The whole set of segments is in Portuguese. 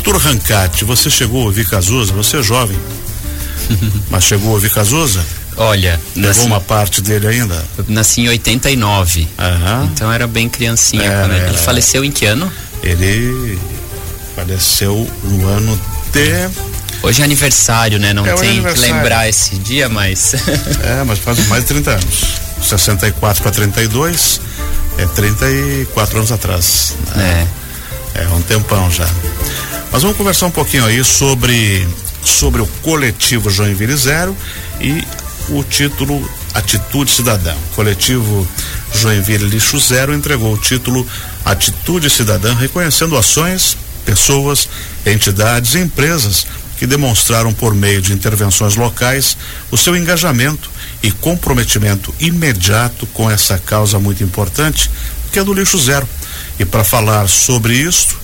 Arthur Rancati, você chegou a ouvir Cazuza? Você é jovem, mas chegou a ouvir Cazuza? Olha, levou nasci, uma parte dele ainda? Nasci em 89. Aham. Então era bem criancinha. É, quando ele, ele faleceu em que ano? Ele faleceu no ano de Hoje é aniversário, né? Não é tem que lembrar esse dia, mas. é, mas faz mais de 30 anos. 64 para 32 é 34 anos atrás. Né? É. É um tempão já. Mas vamos conversar um pouquinho aí sobre sobre o coletivo Joinville Zero e o título Atitude Cidadã. O coletivo Joinville Lixo Zero entregou o título Atitude Cidadã, reconhecendo ações, pessoas, entidades e empresas que demonstraram por meio de intervenções locais o seu engajamento e comprometimento imediato com essa causa muito importante, que é do lixo zero. E para falar sobre isso,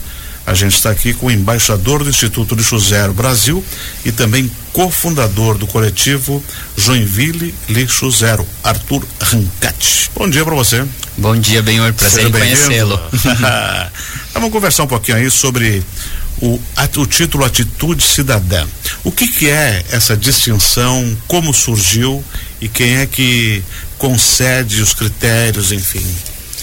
a gente está aqui com o embaixador do Instituto Lixo Zero Brasil e também cofundador do coletivo Joinville Lixo Zero, Arthur Rancati. Bom dia para você. Bom dia, Benhor. Prazer em conhecê-lo. Vamos conversar um pouquinho aí sobre o, o título Atitude Cidadã. O que, que é essa distinção? Como surgiu e quem é que concede os critérios, enfim?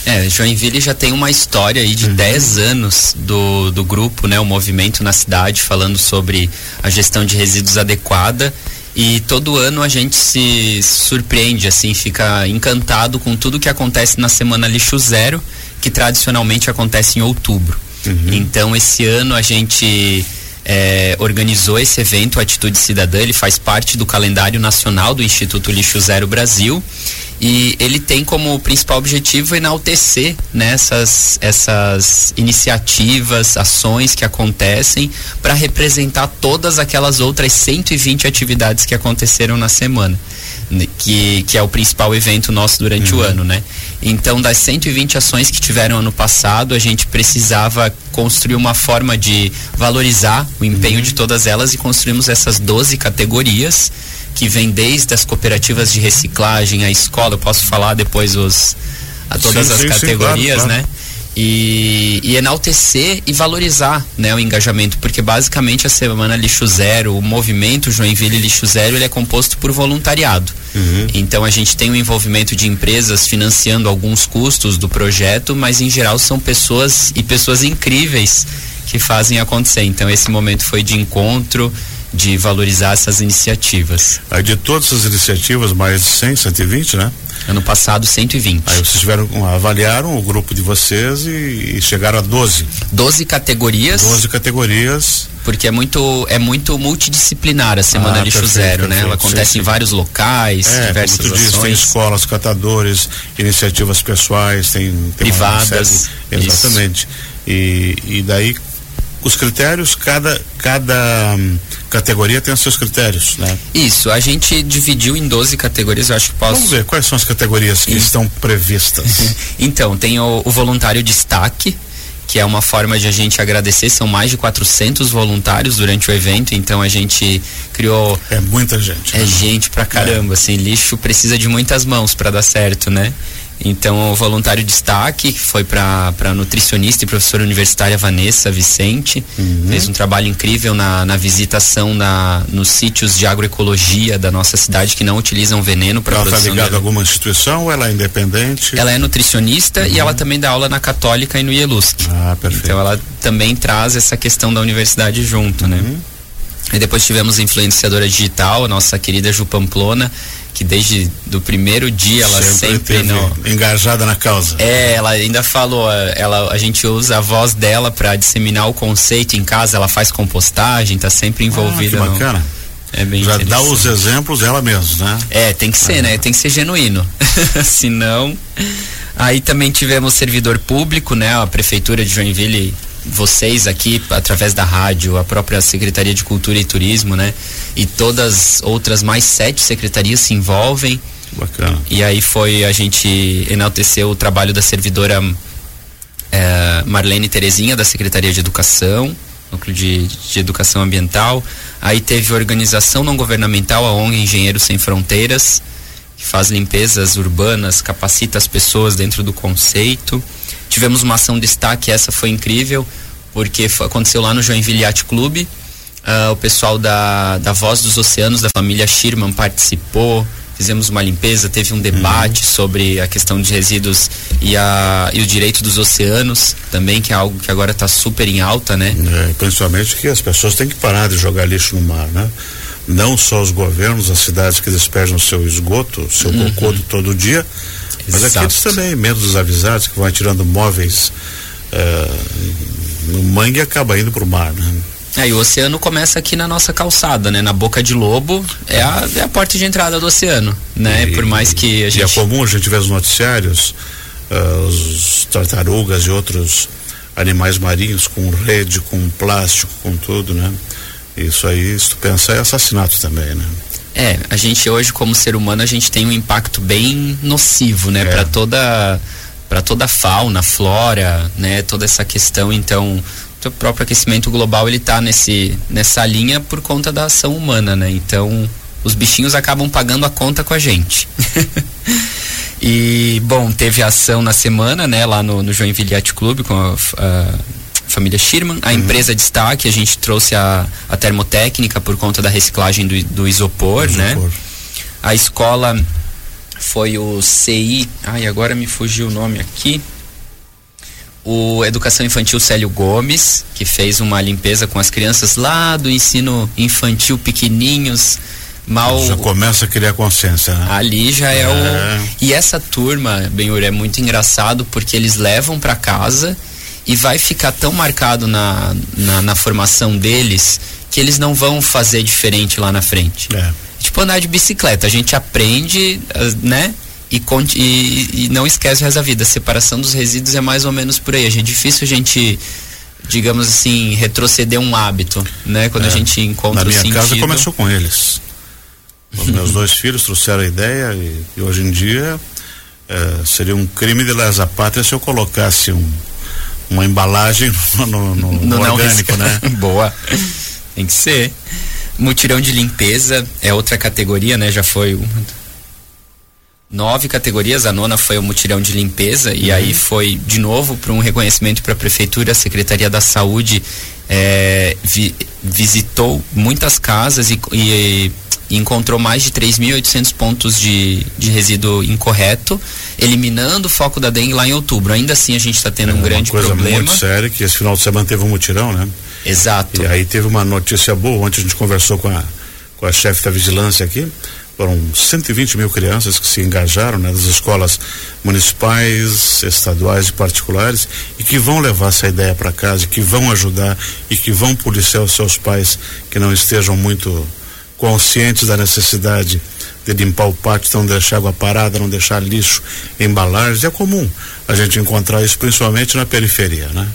É, Joinville já tem uma história aí de 10 uhum. anos do, do grupo, né? O movimento na cidade falando sobre a gestão de resíduos adequada e todo ano a gente se surpreende, assim, fica encantado com tudo que acontece na Semana Lixo Zero, que tradicionalmente acontece em outubro. Uhum. Então, esse ano a gente é, organizou esse evento Atitude Cidadã, ele faz parte do calendário nacional do Instituto Lixo Zero Brasil e ele tem como principal objetivo enaltecer nessas né, essas iniciativas, ações que acontecem para representar todas aquelas outras 120 atividades que aconteceram na semana, né, que, que é o principal evento nosso durante uhum. o ano, né? Então, das 120 ações que tiveram ano passado, a gente precisava construir uma forma de valorizar o empenho uhum. de todas elas e construímos essas 12 categorias que vem desde as cooperativas de reciclagem, a escola, eu posso falar depois os a todas sim, as sim, categorias, sim, claro, né? E, e, enaltecer e valorizar né, o engajamento, porque basicamente a Semana Lixo Zero, o movimento Joinville Lixo Zero, ele é composto por voluntariado. Uhum. Então a gente tem o envolvimento de empresas financiando alguns custos do projeto, mas em geral são pessoas e pessoas incríveis que fazem acontecer. Então esse momento foi de encontro, de valorizar essas iniciativas. Aí de todas essas iniciativas, mais de 100, 120, né? Ano passado, 120. Aí vocês tiveram, avaliaram o grupo de vocês e, e chegaram a 12. 12 categorias. 12 categorias. Porque é muito, é muito multidisciplinar a Semana ah, Lixo perfeito, Zero, perfeito, né? Ela acontece sim. em vários locais, é, diversas como tu ações. Diz, tem escolas, catadores, iniciativas pessoais, tem, tem privadas. exatamente. E, e daí os critérios, cada, cada hum, categoria tem os seus critérios, né? Isso, a gente dividiu em 12 categorias, eu acho que posso. Vamos ver quais são as categorias que estão previstas. então, tem o, o voluntário destaque, que é uma forma de a gente agradecer. São mais de 400 voluntários durante o evento, então a gente criou. É muita gente. É né? gente pra caramba, é. assim. Lixo precisa de muitas mãos para dar certo, né? Então, o voluntário destaque foi para a nutricionista e professora universitária Vanessa Vicente. Uhum. Fez um trabalho incrível na, na visitação na, nos sítios de agroecologia da nossa cidade que não utilizam veneno para produção. Ela está ligada a alguma instituição ou ela é independente? Ela é nutricionista uhum. e ela também dá aula na Católica e no IELUSC. Ah, perfeito. Então, ela também traz essa questão da universidade junto, né? uhum. né? E depois tivemos a influenciadora digital, nossa querida Ju Pamplona, que desde do primeiro dia ela sempre, sempre no, engajada na causa. É, ela ainda falou, ela a gente usa a voz dela para disseminar o conceito em casa, ela faz compostagem, tá sempre envolvida. Ah, que bacana. No, é bem Já dá os exemplos ela mesma, né? É, tem que ser, ah. né? Tem que ser genuíno. Senão. Aí também tivemos servidor público, né? A prefeitura de Joinville vocês aqui através da rádio, a própria Secretaria de Cultura e Turismo, né? E todas outras mais sete secretarias se envolvem. Bacana. E aí foi a gente enalteceu o trabalho da servidora é, Marlene Terezinha da Secretaria de Educação, núcleo de, de Educação Ambiental. Aí teve organização não governamental, a ONG Engenheiros Sem Fronteiras, que faz limpezas urbanas, capacita as pessoas dentro do conceito. Tivemos uma ação destaque, essa foi incrível. porque foi, aconteceu lá no Joinville Yacht Clube. Uh, o pessoal da, da Voz dos Oceanos, da família Schirman, participou. Fizemos uma limpeza, teve um debate uhum. sobre a questão de resíduos e, a, e o direito dos oceanos também, que é algo que agora está super em alta, né? É, principalmente que as pessoas têm que parar de jogar lixo no mar, né? Não só os governos, as cidades que despejam seu esgoto, seu uhum. cocô todo dia, mas Exato. aqueles também, menos desavisados, que vão tirando móveis uh, no mangue e acaba indo para o mar, né? É, e o oceano começa aqui na nossa calçada, né? Na Boca de Lobo é a, é a porta de entrada do oceano, né? E, Por mais que a gente... E é comum a gente ver os noticiários, uh, os tartarugas e outros animais marinhos com rede, com plástico, com tudo, né? Isso aí, se tu pensar, é assassinato também, né? É, a gente hoje como ser humano a gente tem um impacto bem nocivo, né, é. para toda para toda a fauna, flora, né, toda essa questão, então o próprio aquecimento global ele tá nesse nessa linha por conta da ação humana, né? Então, os bichinhos acabam pagando a conta com a gente. e bom, teve ação na semana, né, lá no, no Joinville Yacht Club com a, a família Schirman. A uhum. empresa destaque, a gente trouxe a, a termotécnica por conta da reciclagem do, do isopor, isopor, né? A escola foi o CI, ai, agora me fugiu o nome aqui. O Educação Infantil Célio Gomes, que fez uma limpeza com as crianças lá do ensino infantil pequenininhos, mal já começa a criar consciência né? ali já é, é, o e essa turma Benhur é muito engraçado porque eles levam para casa e vai ficar tão marcado na, na, na, formação deles que eles não vão fazer diferente lá na frente. É. Tipo andar de bicicleta, a gente aprende, né? E, e, e não esquece o resto da vida. A separação dos resíduos é mais ou menos por aí. É difícil a gente digamos assim, retroceder um hábito, né? Quando é. a gente encontra Na minha sentido... casa começou com eles. Os meus dois filhos trouxeram a ideia e, e hoje em dia é, seria um crime de lesa pátria se eu colocasse um, uma embalagem no, no, no orgânico, né? Boa. Tem que ser. Mutirão de limpeza é outra categoria, né? Já foi uma, nove categorias, a nona foi o mutirão de limpeza uhum. e aí foi de novo para um reconhecimento para a prefeitura, a Secretaria da Saúde é, vi, visitou muitas casas e, e, e encontrou mais de 3.800 pontos de, de resíduo incorreto eliminando o foco da dengue lá em outubro. Ainda assim a gente está tendo é, um grande problema. Coisa muito séria que esse final de semana teve um mutirão, né? Exato. E aí teve uma notícia boa, ontem a gente conversou com a, com a chefe da vigilância aqui, foram 120 mil crianças que se engajaram né, das escolas municipais, estaduais e particulares e que vão levar essa ideia para casa, que vão ajudar e que vão policiar os seus pais que não estejam muito conscientes da necessidade de limpar o pátio, não deixar água parada, não deixar lixo, embalagens. É comum a gente encontrar isso, principalmente na periferia, né?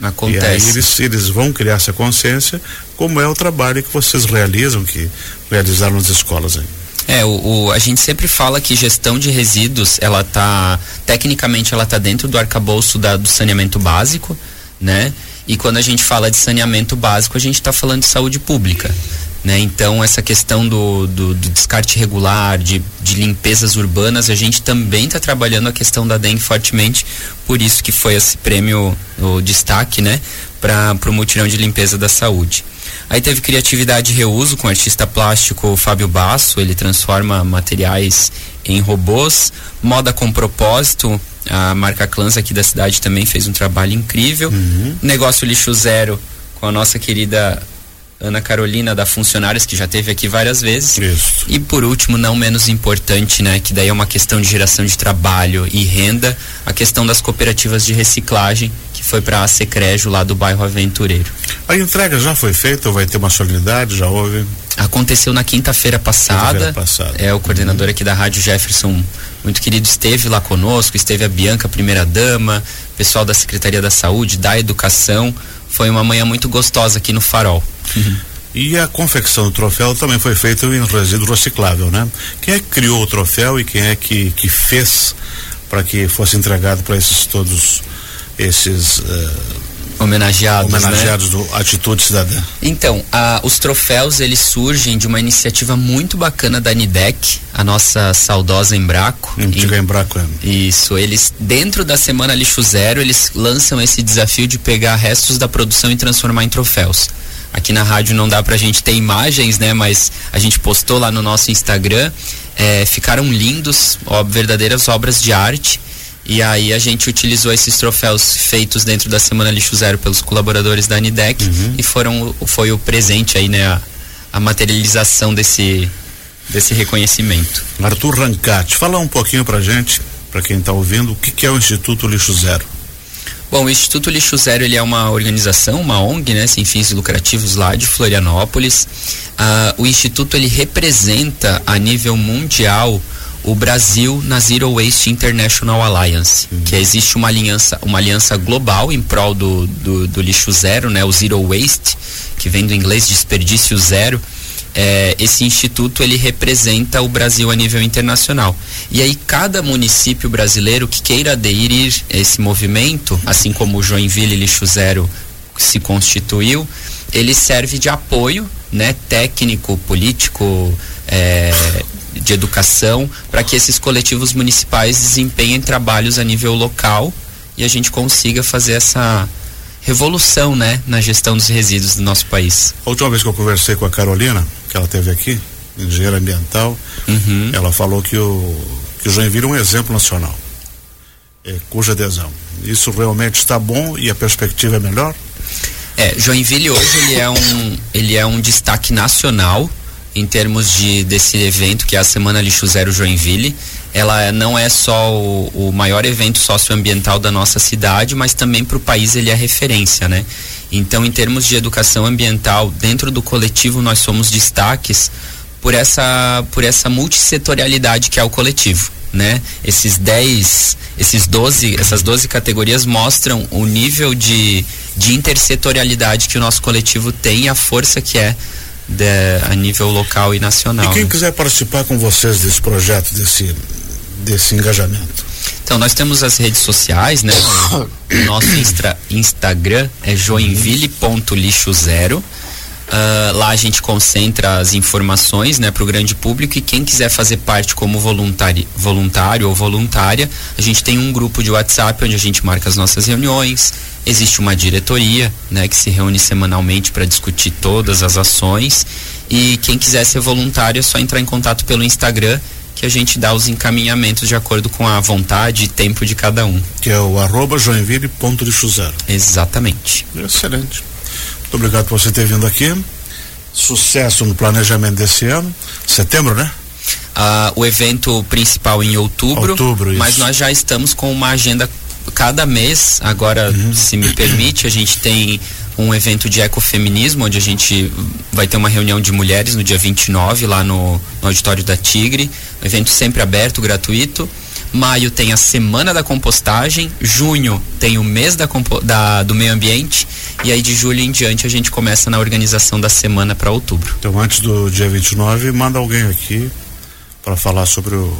Acontece. E aí eles, eles vão criar essa consciência, como é o trabalho que vocês realizam, que realizaram nas escolas aí. É, o, o, a gente sempre fala que gestão de resíduos, ela tá, tecnicamente ela tá dentro do arcabouço da, do saneamento básico, né? E quando a gente fala de saneamento básico, a gente está falando de saúde pública. Né? Então, essa questão do, do, do descarte regular, de, de, limpezas urbanas, a gente também está trabalhando a questão da dengue fortemente, por isso que foi esse prêmio, o destaque, né, para o mutirão de limpeza da saúde. Aí teve criatividade e reuso com o artista plástico Fábio Basso, ele transforma materiais em robôs. Moda com propósito, a marca Clans aqui da cidade também fez um trabalho incrível. Uhum. Negócio lixo zero com a nossa querida Ana Carolina da Funcionários, que já teve aqui várias vezes. Isso. E por último, não menos importante, né, que daí é uma questão de geração de trabalho e renda, a questão das cooperativas de reciclagem, que foi para a Secrejo lá do bairro Aventureiro. A entrega já foi feita ou vai ter uma solenidade? Já houve? Aconteceu na quinta-feira passada. Quinta passada. É o coordenador uhum. aqui da Rádio Jefferson, muito querido, esteve lá conosco, esteve a Bianca, primeira dama, pessoal da Secretaria da Saúde, da Educação. Foi uma manhã muito gostosa aqui no Farol. Uhum. E a confecção do troféu também foi feita em resíduo reciclável, né? Quem é que criou o troféu e quem é que, que fez para que fosse entregado para esses todos esses uh, homenageados, homenageados né? do Atitude Cidadã. Então, a, os troféus eles surgem de uma iniciativa muito bacana da Nidec, a nossa saudosa Embraco. Antiga Embraco. É. Isso, eles dentro da semana lixo zero eles lançam esse desafio de pegar restos da produção e transformar em troféus. Aqui na rádio não dá pra gente ter imagens, né? Mas a gente postou lá no nosso Instagram. É, ficaram lindos, ó, verdadeiras obras de arte. E aí a gente utilizou esses troféus feitos dentro da Semana Lixo Zero pelos colaboradores da Anidec uhum. e foram foi o presente aí, né, a, a materialização desse desse reconhecimento. Arthur Rancati, fala um pouquinho pra gente, para quem está ouvindo, o que, que é o Instituto Lixo Zero? Bom, o Instituto Lixo Zero ele é uma organização, uma ONG, né, sem fins lucrativos lá de Florianópolis. Uh, o Instituto ele representa a nível mundial o Brasil na Zero Waste International Alliance, uhum. que existe uma aliança, uma aliança global em prol do, do, do, lixo zero, né, o Zero Waste, que vem do inglês desperdício zero. É, esse instituto ele representa o Brasil a nível internacional. E aí cada município brasileiro que queira aderir a esse movimento, assim como o Joinville Lixo Zero se constituiu, ele serve de apoio, né, técnico, político, é, de educação, para que esses coletivos municipais desempenhem trabalhos a nível local e a gente consiga fazer essa revolução, né, na gestão dos resíduos do nosso país. A última vez que eu conversei com a Carolina, que ela teve aqui, engenheira ambiental, uhum. ela falou que o, que o Joinville é um exemplo nacional, é, cuja adesão. Isso realmente está bom e a perspectiva é melhor? É, Joinville hoje ele é um, ele é um destaque nacional em termos de desse evento que é a Semana Lixo Zero Joinville. Ela não é só o, o maior evento socioambiental da nossa cidade, mas também para o país ele é referência, né? Então, em termos de educação ambiental, dentro do coletivo nós somos destaques por essa, por essa multissetorialidade que é o coletivo. Né? Esses 10, esses 12, essas 12 categorias mostram o nível de, de intersetorialidade que o nosso coletivo tem e a força que é de, a nível local e nacional. E quem né? quiser participar com vocês desse projeto, desse, desse engajamento? Então, nós temos as redes sociais, né? O nosso instra, Instagram é joinville.lixo0. Uh, lá a gente concentra as informações né, para o grande público e quem quiser fazer parte como voluntário, voluntário ou voluntária, a gente tem um grupo de WhatsApp onde a gente marca as nossas reuniões. Existe uma diretoria né, que se reúne semanalmente para discutir todas as ações. E quem quiser ser voluntário é só entrar em contato pelo Instagram que a gente dá os encaminhamentos de acordo com a vontade e tempo de cada um. Que é o arroba joinville ponto de zero. Exatamente. Excelente. Muito obrigado por você ter vindo aqui. Sucesso no planejamento desse ano. Setembro, né? Ah, o evento principal em outubro, outubro mas nós já estamos com uma agenda cada mês. Agora, uhum. se me permite, a gente tem um evento de ecofeminismo, onde a gente vai ter uma reunião de mulheres no dia 29, lá no, no auditório da Tigre. Um evento sempre aberto, gratuito. Maio tem a Semana da Compostagem, junho tem o mês da, da, do meio ambiente e aí de julho em diante a gente começa na organização da semana para outubro. Então antes do dia 29, manda alguém aqui para falar sobre o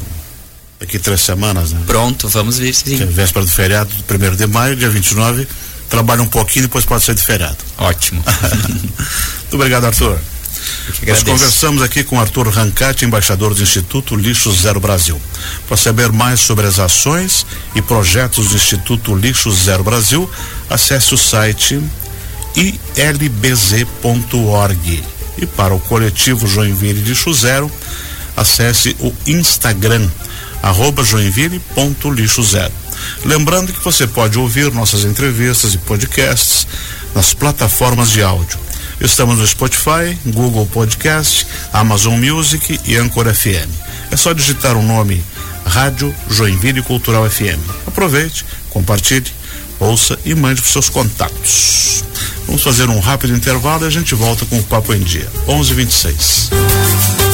daqui três semanas, né? Pronto, vamos ver sim. Que é véspera do feriado, primeiro de maio, dia 29, trabalha um pouquinho, depois pode ser de feriado. Ótimo. Muito obrigado, Arthur. Nós conversamos aqui com Arthur Rancati, embaixador do Instituto Lixo Zero Brasil. Para saber mais sobre as ações e projetos do Instituto Lixo Zero Brasil, acesse o site ilbz.org. E para o coletivo Joinville Lixo Zero, acesse o Instagram, arroba joinville.lixo zero. Lembrando que você pode ouvir nossas entrevistas e podcasts nas plataformas de áudio. Estamos no Spotify, Google Podcast, Amazon Music e Anchor FM. É só digitar o nome Rádio Joinville Cultural FM. Aproveite, compartilhe, ouça e mande para seus contatos. Vamos fazer um rápido intervalo e a gente volta com o Papo em Dia. 11:26.